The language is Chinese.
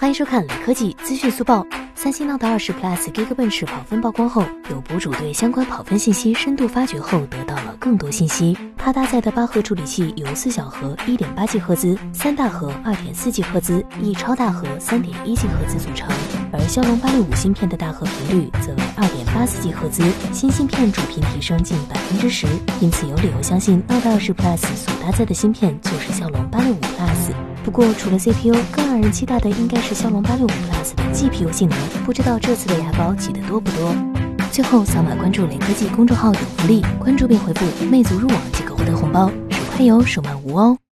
欢迎收看雷科技资讯速报。三星 Note 20 Plus Geekbench 跑分曝光后，有博主对相关跑分信息深度发掘后，得到了更多信息。它搭载的八核处理器由四小核1.8 G 赫兹、三大核2.4 G 赫兹、一超大核3.1 G 赫兹组成，而骁龙865芯片的大核频率则为2.84 G 赫兹，新芯片主频提升近百分之十，因此有理由相信 Note 20 Plus 所搭载的芯片就是骁龙865 Plus。不过，除了 CPU，更让人期待的应该是骁龙八六五 Plus 的 GPU 性能。不知道这次的牙膏挤得多不多？最后，扫码关注雷科技公众号有福利，关注并回复“魅族入网”即可获得红包，手快有，手慢无哦。